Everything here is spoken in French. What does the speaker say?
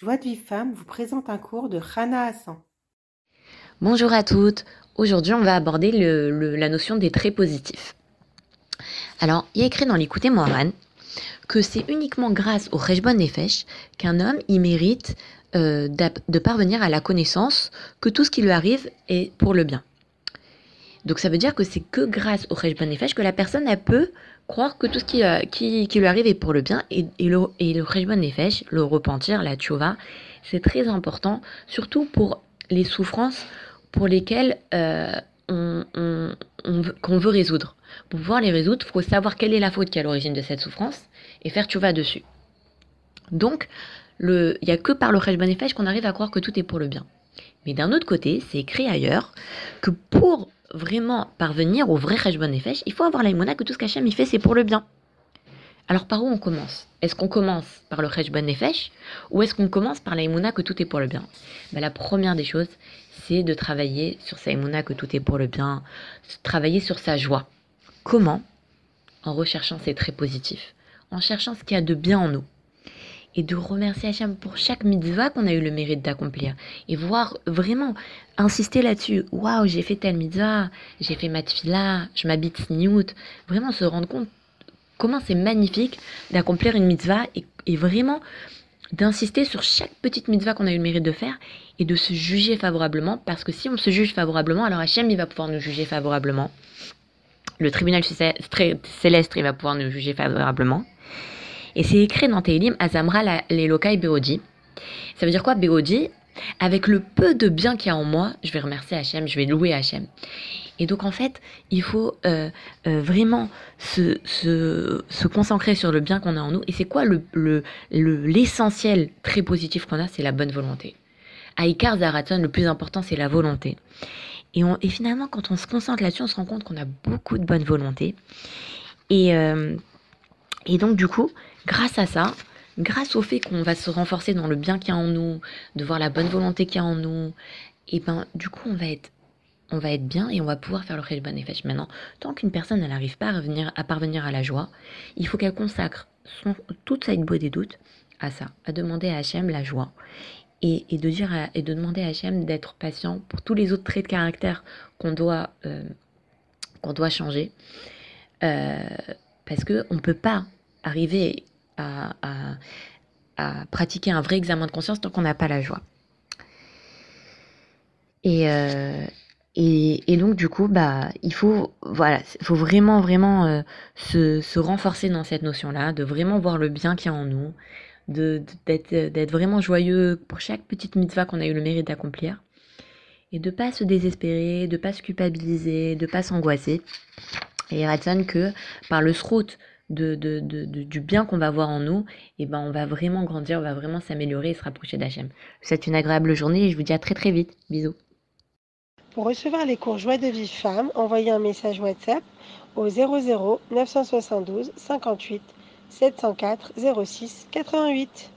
Joie de vie femme vous présente un cours de Rana Hassan. Bonjour à toutes. Aujourd'hui, on va aborder la notion des traits positifs. Alors, il y a écrit dans l'écouté Moharan que c'est uniquement grâce au Rejbon Nefesh qu'un homme y mérite euh, de parvenir à la connaissance que tout ce qui lui arrive est pour le bien. Donc ça veut dire que c'est que grâce au Rejbon Nefesh que la personne peut croire que tout ce qui, euh, qui, lui arrive est pour le bien et, le, et le Nefesh, le repentir, la tchova, c'est très important, surtout pour les souffrances pour lesquelles euh, on, qu'on veut résoudre. Pour pouvoir les résoudre, il faut savoir quelle est la faute qui est à l'origine de cette souffrance et faire tchouva dessus. Donc, il n'y a que par le Cheshbon Nefesh qu'on arrive à croire que tout est pour le bien. Mais d'un autre côté, c'est écrit ailleurs que pour vraiment parvenir au vrai Cheshbon Nefesh, il faut avoir l'aïmona que tout ce qu'Hachem y fait, c'est pour le bien. Alors par où on commence? Est-ce qu'on commence par le Cheshbon Nefesh ou est-ce qu'on commence par l'aïmona que tout est pour le bien? Ben, La première des choses, c'est de travailler sur sa émouna que tout est pour le bien, travailler sur sa joie. Comment? En recherchant ses traits positifs, en cherchant ce qu'il y a de bien en nous. Et de remercier Hachem pour chaque mitzvah qu'on a eu le mérite d'accomplir. Et voir vraiment insister là-dessus. Waouh, j'ai fait telle mitzvah, j'ai fait ma tefila, je m'habite sniout. Vraiment se rendre compte comment c'est magnifique d'accomplir une mitzvah et, et vraiment d'insister sur chaque petite mitzvah qu'on a eu le mérite de faire et de se juger favorablement, parce que si on se juge favorablement, alors Hachem, il va pouvoir nous juger favorablement. Le tribunal céleste, il va pouvoir nous juger favorablement. Et c'est écrit dans Tehillim, Azamra l'Elokai Beodi. Ça veut dire quoi, Beodi Avec le peu de bien qu'il y a en moi, je vais remercier Hachem, je vais louer Hachem. Et donc, en fait, il faut euh, euh, vraiment se, se, se concentrer sur le bien qu'on a en nous. Et c'est quoi le, le, le- l'essentiel très positif qu'on a? C'est la bonne volonté. Aïkar Zaraton, le plus important, c'est la volonté. Et, on- et finalement, quand on se concentre là-dessus, on se rend compte qu'on a beaucoup de bonne volonté. Et, euh, et donc, du coup, grâce à ça, grâce au fait qu'on va se renforcer dans le bien qu'il y a en nous, de voir la bonne volonté qu'il y a en nous, et ben, du coup, on va être, on va être bien et on va pouvoir faire le Cheshbon Nefesh. Maintenant, tant qu'une personne n'arrive pas à, revenir, à parvenir à la joie, il faut qu'elle consacre toute sa beau des doutes à ça, à demander à Hachem la joie et, de dire et de demander à Hachem d'être patient pour tous les autres traits de caractère qu'on doit euh, qu'on doit changer Euh, parce que on peut pas arriver à, pratiquer un vrai examen de conscience tant qu'on n'a pas la joie. Et, euh, et, donc du coup bah il faut voilà il faut vraiment vraiment euh, se, se renforcer dans cette notion là de vraiment voir le bien qu'il y a en nous d'être vraiment joyeux pour chaque petite mitzvah qu'on a eu le mérite d'accomplir et de pas se désespérer de pas se culpabiliser de pas s'angoisser. Et Ratson que par le srout de, de, de- du bien qu'on va voir en nous, et ben on va vraiment grandir, on va vraiment s'améliorer et se rapprocher d'Hachem. Souhaite une agréable journée et je vous dis à très très vite. Bisous. Pour recevoir les cours Joie de vie femme, envoyez un message WhatsApp au 00 972 58 704 06 88.